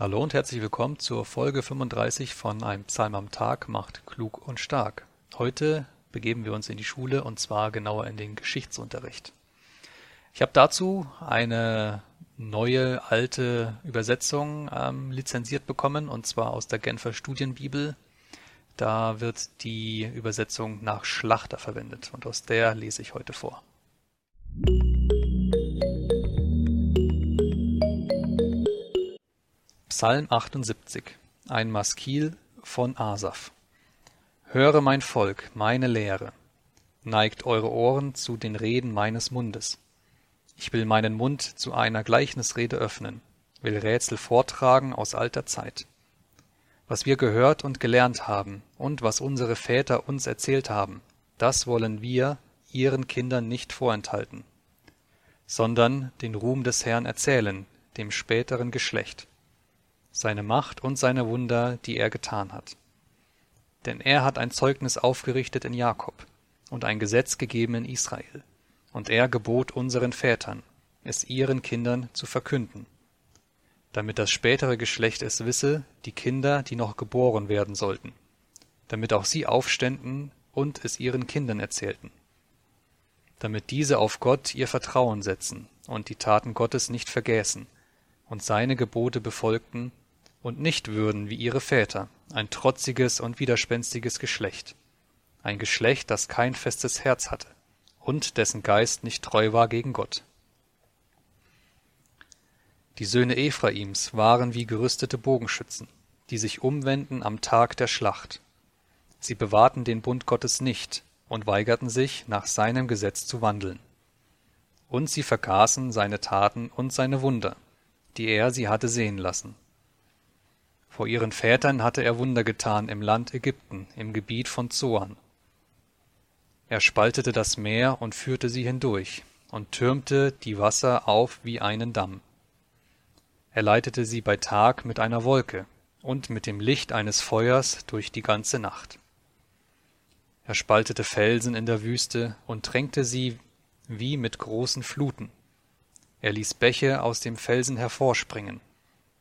Hallo und herzlich willkommen zur Folge 35 von Ein Psalm am Tag macht klug und stark. Heute begeben wir uns in die Schule und zwar genauer in den Geschichtsunterricht. Ich habe dazu eine neue alte Übersetzung ähm, lizenziert bekommen und zwar aus der Genfer Studienbibel. Da wird die Übersetzung nach Schlachter verwendet und aus der lese ich heute vor. Psalm 78 Ein Maskil von Asaf Höre mein Volk, meine Lehre. Neigt eure Ohren zu den Reden meines Mundes. Ich will meinen Mund zu einer Gleichnisrede öffnen, will Rätsel vortragen aus alter Zeit. Was wir gehört und gelernt haben und was unsere Väter uns erzählt haben, das wollen wir ihren Kindern nicht vorenthalten, sondern den Ruhm des Herrn erzählen, dem späteren Geschlecht seine Macht und seine Wunder, die er getan hat. Denn er hat ein Zeugnis aufgerichtet in Jakob und ein Gesetz gegeben in Israel, und er gebot unseren Vätern, es ihren Kindern zu verkünden, damit das spätere Geschlecht es wisse, die Kinder, die noch geboren werden sollten, damit auch sie aufständen und es ihren Kindern erzählten, damit diese auf Gott ihr Vertrauen setzen und die Taten Gottes nicht vergäßen und seine Gebote befolgten und nicht würden wie ihre Väter, ein trotziges und widerspenstiges Geschlecht, ein Geschlecht, das kein festes Herz hatte und dessen Geist nicht treu war gegen Gott. Die Söhne Ephraims waren wie gerüstete Bogenschützen, die sich umwenden am Tag der Schlacht. Sie bewahrten den Bund Gottes nicht und weigerten sich, nach seinem Gesetz zu wandeln. Und sie vergaßen seine Taten und seine Wunder, die er sie hatte sehen lassen. Vor ihren Vätern hatte er Wunder getan im Land Ägypten, im Gebiet von Zoan. Er spaltete das Meer und führte sie hindurch und türmte die Wasser auf wie einen Damm. Er leitete sie bei Tag mit einer Wolke und mit dem Licht eines Feuers durch die ganze Nacht. Er spaltete Felsen in der Wüste und tränkte sie wie mit großen Fluten. Er ließ Bäche aus dem Felsen hervorspringen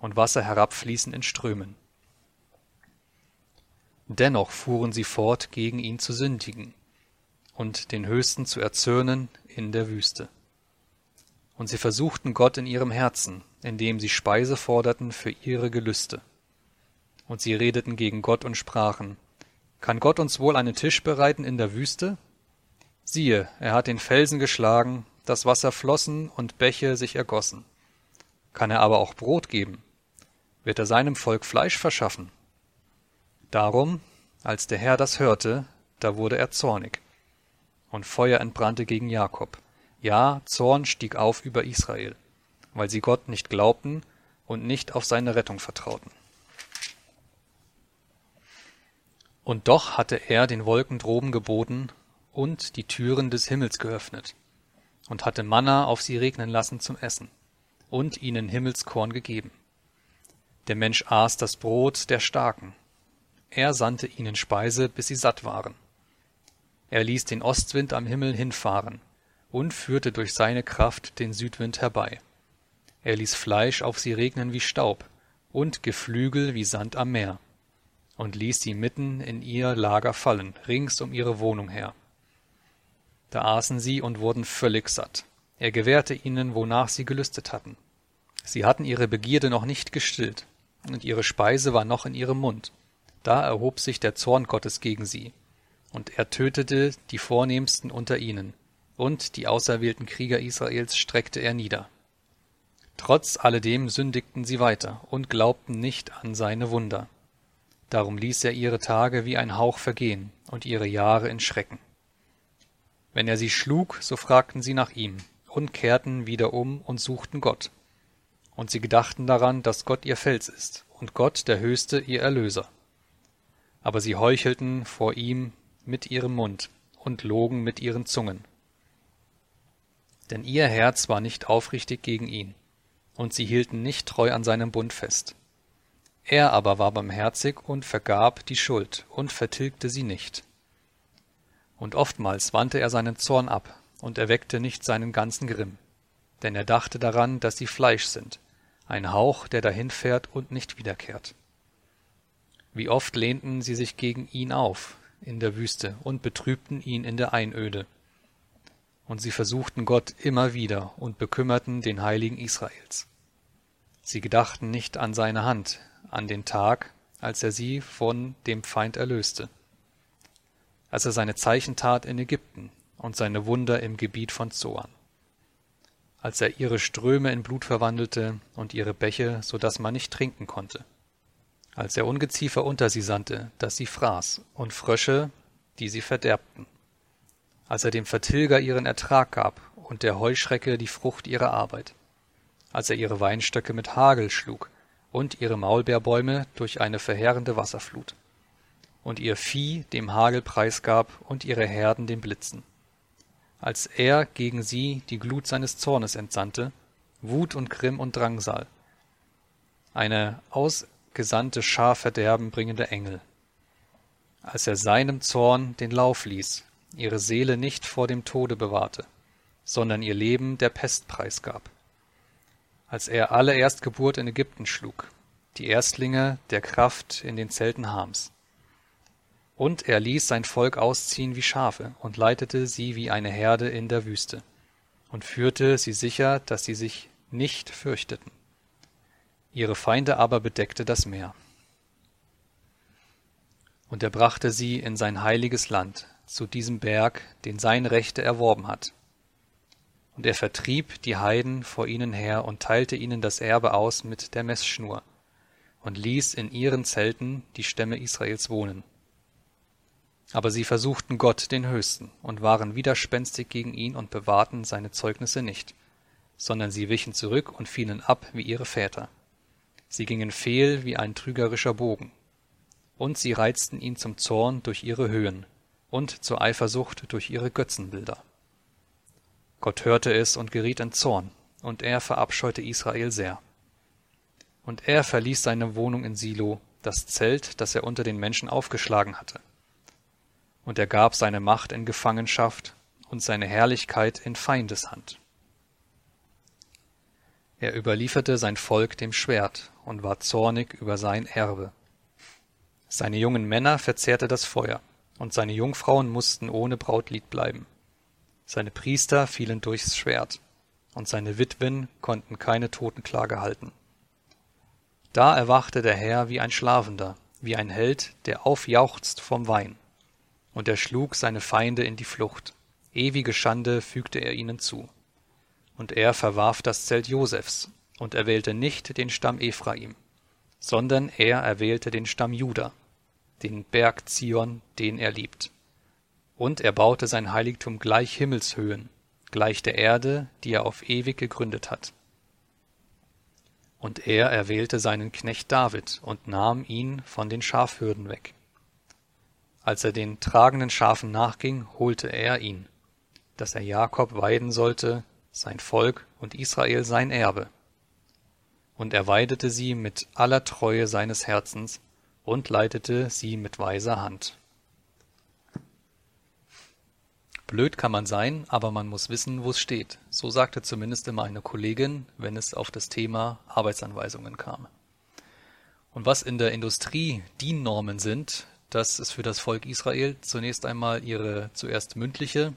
und Wasser herabfließen in Strömen. Dennoch fuhren sie fort, gegen ihn zu sündigen und den Höchsten zu erzürnen in der Wüste. Und sie versuchten Gott in ihrem Herzen, indem sie Speise forderten für ihre Gelüste. Und sie redeten gegen Gott und sprachen, Kann Gott uns wohl einen Tisch bereiten in der Wüste? Siehe, er hat den Felsen geschlagen, das Wasser flossen und Bäche sich ergossen. Kann er aber auch Brot geben? Wird er seinem Volk Fleisch verschaffen. Darum, als der Herr das hörte, da wurde er zornig. Und Feuer entbrannte gegen Jakob. Ja, Zorn stieg auf über Israel, weil sie Gott nicht glaubten und nicht auf seine Rettung vertrauten. Und doch hatte er den Wolken droben geboten und die Türen des Himmels geöffnet und hatte Manna auf sie regnen lassen zum Essen und ihnen Himmelskorn gegeben. Der Mensch aß das Brot der Starken. Er sandte ihnen Speise, bis sie satt waren. Er ließ den Ostwind am Himmel hinfahren und führte durch seine Kraft den Südwind herbei. Er ließ Fleisch auf sie regnen wie Staub und Geflügel wie Sand am Meer und ließ sie mitten in ihr Lager fallen, rings um ihre Wohnung her. Da aßen sie und wurden völlig satt. Er gewährte ihnen, wonach sie gelüstet hatten. Sie hatten ihre Begierde noch nicht gestillt, und ihre Speise war noch in ihrem Mund. Da erhob sich der Zorn Gottes gegen sie, und er tötete die Vornehmsten unter ihnen, und die auserwählten Krieger Israels streckte er nieder. Trotz alledem sündigten sie weiter und glaubten nicht an seine Wunder. Darum ließ er ihre Tage wie ein Hauch vergehen und ihre Jahre in Schrecken. Wenn er sie schlug, so fragten sie nach ihm und kehrten wieder um und suchten Gott. Und sie gedachten daran, dass Gott ihr Fels ist und Gott der Höchste ihr Erlöser. Aber sie heuchelten vor ihm mit ihrem Mund und logen mit ihren Zungen. Denn ihr Herz war nicht aufrichtig gegen ihn, und sie hielten nicht treu an seinem Bund fest. Er aber war barmherzig und vergab die Schuld und vertilgte sie nicht. Und oftmals wandte er seinen Zorn ab und erweckte nicht seinen ganzen Grimm, denn er dachte daran, dass sie Fleisch sind, ein Hauch, der dahinfährt und nicht wiederkehrt. Wie oft lehnten sie sich gegen ihn auf in der Wüste und betrübten ihn in der Einöde. Und sie versuchten Gott immer wieder und bekümmerten den Heiligen Israels. Sie gedachten nicht an seine Hand, an den Tag, als er sie von dem Feind erlöste, als er seine Zeichen tat in Ägypten und seine Wunder im Gebiet von Zoan, als er ihre Ströme in Blut verwandelte und ihre Bäche, so dass man nicht trinken konnte, als er Ungeziefer unter sie sandte, dass sie fraß, und Frösche, die sie verderbten, als er dem Vertilger ihren Ertrag gab und der Heuschrecke die Frucht ihrer Arbeit, als er ihre Weinstöcke mit Hagel schlug und ihre Maulbeerbäume durch eine verheerende Wasserflut, und ihr Vieh dem Hagel preisgab und ihre Herden den Blitzen, als er gegen sie die Glut seines Zornes entsandte, Wut und Grimm und Drangsal, eine ausgesandte Schar Verderben bringende Engel, als er seinem Zorn den Lauf ließ, ihre Seele nicht vor dem Tode bewahrte, sondern ihr Leben der Pest preisgab, als er alle Erstgeburt in Ägypten schlug, die Erstlinge der Kraft in den Zelten Hams. Und er ließ sein Volk ausziehen wie Schafe und leitete sie wie eine Herde in der Wüste und führte sie sicher, dass sie sich nicht fürchteten. Ihre Feinde aber bedeckte das Meer. Und er brachte sie in sein heiliges Land, zu diesem Berg, den sein Rechte erworben hat. Und er vertrieb die Heiden vor ihnen her und teilte ihnen das Erbe aus mit der Messschnur und ließ in ihren Zelten die Stämme Israels wohnen. Aber sie versuchten Gott den Höchsten und waren widerspenstig gegen ihn und bewahrten seine Zeugnisse nicht, sondern sie wichen zurück und fielen ab wie ihre Väter. Sie gingen fehl wie ein trügerischer Bogen. Und sie reizten ihn zum Zorn durch ihre Höhen und zur Eifersucht durch ihre Götzenbilder. Gott hörte es und geriet in Zorn, und er verabscheute Israel sehr. Und er verließ seine Wohnung in Silo, das Zelt, das er unter den Menschen aufgeschlagen hatte und er gab seine Macht in Gefangenschaft und seine Herrlichkeit in Feindeshand. Er überlieferte sein Volk dem Schwert und war zornig über sein Erbe. Seine jungen Männer verzehrte das Feuer, und seine Jungfrauen mussten ohne Brautlied bleiben. Seine Priester fielen durchs Schwert, und seine Witwen konnten keine Totenklage halten. Da erwachte der Herr wie ein Schlafender, wie ein Held, der aufjauchzt vom Wein und er schlug seine Feinde in die Flucht. Ewige Schande fügte er ihnen zu. Und er verwarf das Zelt Josefs und erwählte nicht den Stamm Ephraim, sondern er erwählte den Stamm Juda, den Berg Zion, den er liebt. Und er baute sein Heiligtum gleich Himmelshöhen, gleich der Erde, die er auf ewig gegründet hat. Und er erwählte seinen Knecht David und nahm ihn von den Schafhürden weg als er den tragenden Schafen nachging, holte er ihn, dass er Jakob weiden sollte, sein Volk und Israel sein Erbe. Und er weidete sie mit aller Treue seines Herzens und leitete sie mit weiser Hand. Blöd kann man sein, aber man muss wissen, wo es steht. So sagte zumindest immer eine Kollegin, wenn es auf das Thema Arbeitsanweisungen kam. Und was in der Industrie DIN-Normen sind, das ist für das Volk Israel zunächst einmal ihre zuerst mündliche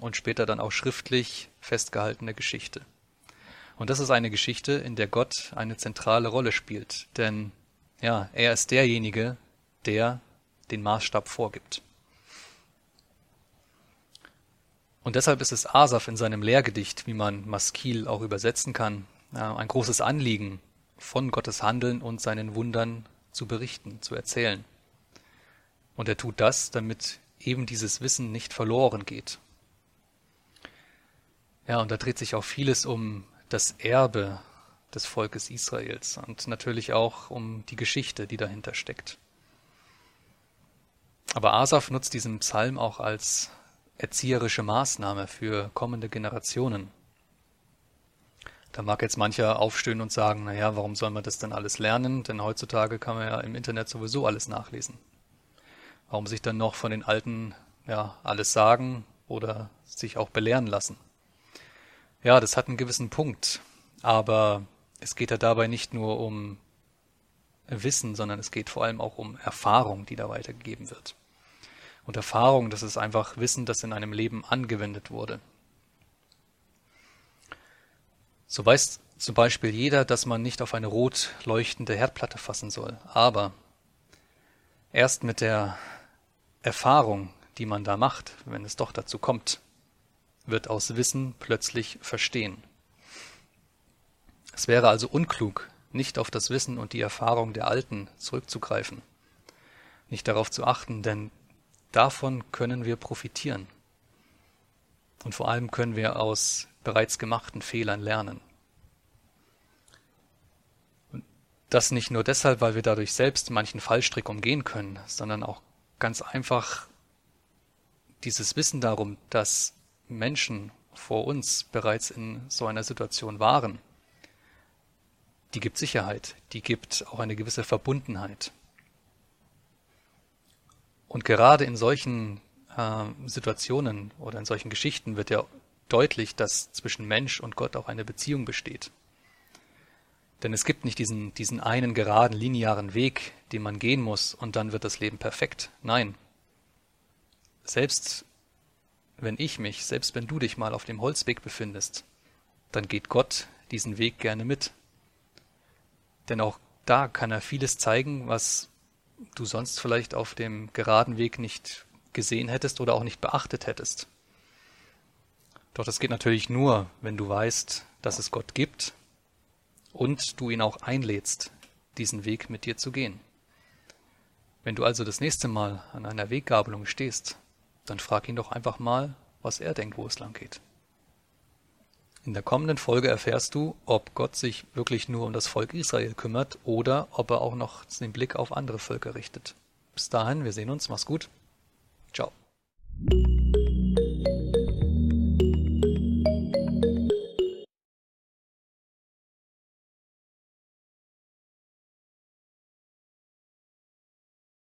und später dann auch schriftlich festgehaltene Geschichte. Und das ist eine Geschichte, in der Gott eine zentrale Rolle spielt, denn ja, er ist derjenige, der den Maßstab vorgibt. Und deshalb ist es Asaf in seinem Lehrgedicht, wie man Maskil auch übersetzen kann, ein großes Anliegen, von Gottes Handeln und seinen Wundern zu berichten, zu erzählen. Und er tut das, damit eben dieses Wissen nicht verloren geht. Ja, und da dreht sich auch vieles um das Erbe des Volkes Israels und natürlich auch um die Geschichte, die dahinter steckt. Aber Asaf nutzt diesen Psalm auch als erzieherische Maßnahme für kommende Generationen. Da mag jetzt mancher aufstehen und sagen, naja, warum soll man das denn alles lernen? Denn heutzutage kann man ja im Internet sowieso alles nachlesen. Warum sich dann noch von den Alten ja alles sagen oder sich auch belehren lassen? Ja, das hat einen gewissen Punkt. Aber es geht ja dabei nicht nur um Wissen, sondern es geht vor allem auch um Erfahrung, die da weitergegeben wird. Und Erfahrung, das ist einfach Wissen, das in einem Leben angewendet wurde. So weiß zum Beispiel jeder, dass man nicht auf eine rot leuchtende Herdplatte fassen soll. Aber erst mit der Erfahrung, die man da macht, wenn es doch dazu kommt, wird aus Wissen plötzlich Verstehen. Es wäre also unklug, nicht auf das Wissen und die Erfahrung der Alten zurückzugreifen, nicht darauf zu achten, denn davon können wir profitieren. Und vor allem können wir aus bereits gemachten Fehlern lernen. Und das nicht nur deshalb, weil wir dadurch selbst manchen Fallstrick umgehen können, sondern auch ganz einfach dieses Wissen darum, dass Menschen vor uns bereits in so einer Situation waren, die gibt Sicherheit, die gibt auch eine gewisse Verbundenheit. Und gerade in solchen äh, Situationen oder in solchen Geschichten wird ja deutlich, dass zwischen Mensch und Gott auch eine Beziehung besteht. Denn es gibt nicht diesen, diesen einen geraden, linearen Weg, den man gehen muss und dann wird das Leben perfekt. Nein. Selbst wenn ich mich, selbst wenn du dich mal auf dem Holzweg befindest, dann geht Gott diesen Weg gerne mit. Denn auch da kann er vieles zeigen, was du sonst vielleicht auf dem geraden Weg nicht gesehen hättest oder auch nicht beachtet hättest. Doch das geht natürlich nur, wenn du weißt, dass es Gott gibt und du ihn auch einlädst, diesen Weg mit dir zu gehen. Wenn du also das nächste Mal an einer Weggabelung stehst, dann frag ihn doch einfach mal, was er denkt, wo es lang geht. In der kommenden Folge erfährst du, ob Gott sich wirklich nur um das Volk Israel kümmert oder ob er auch noch den Blick auf andere Völker richtet. Bis dahin, wir sehen uns, mach's gut.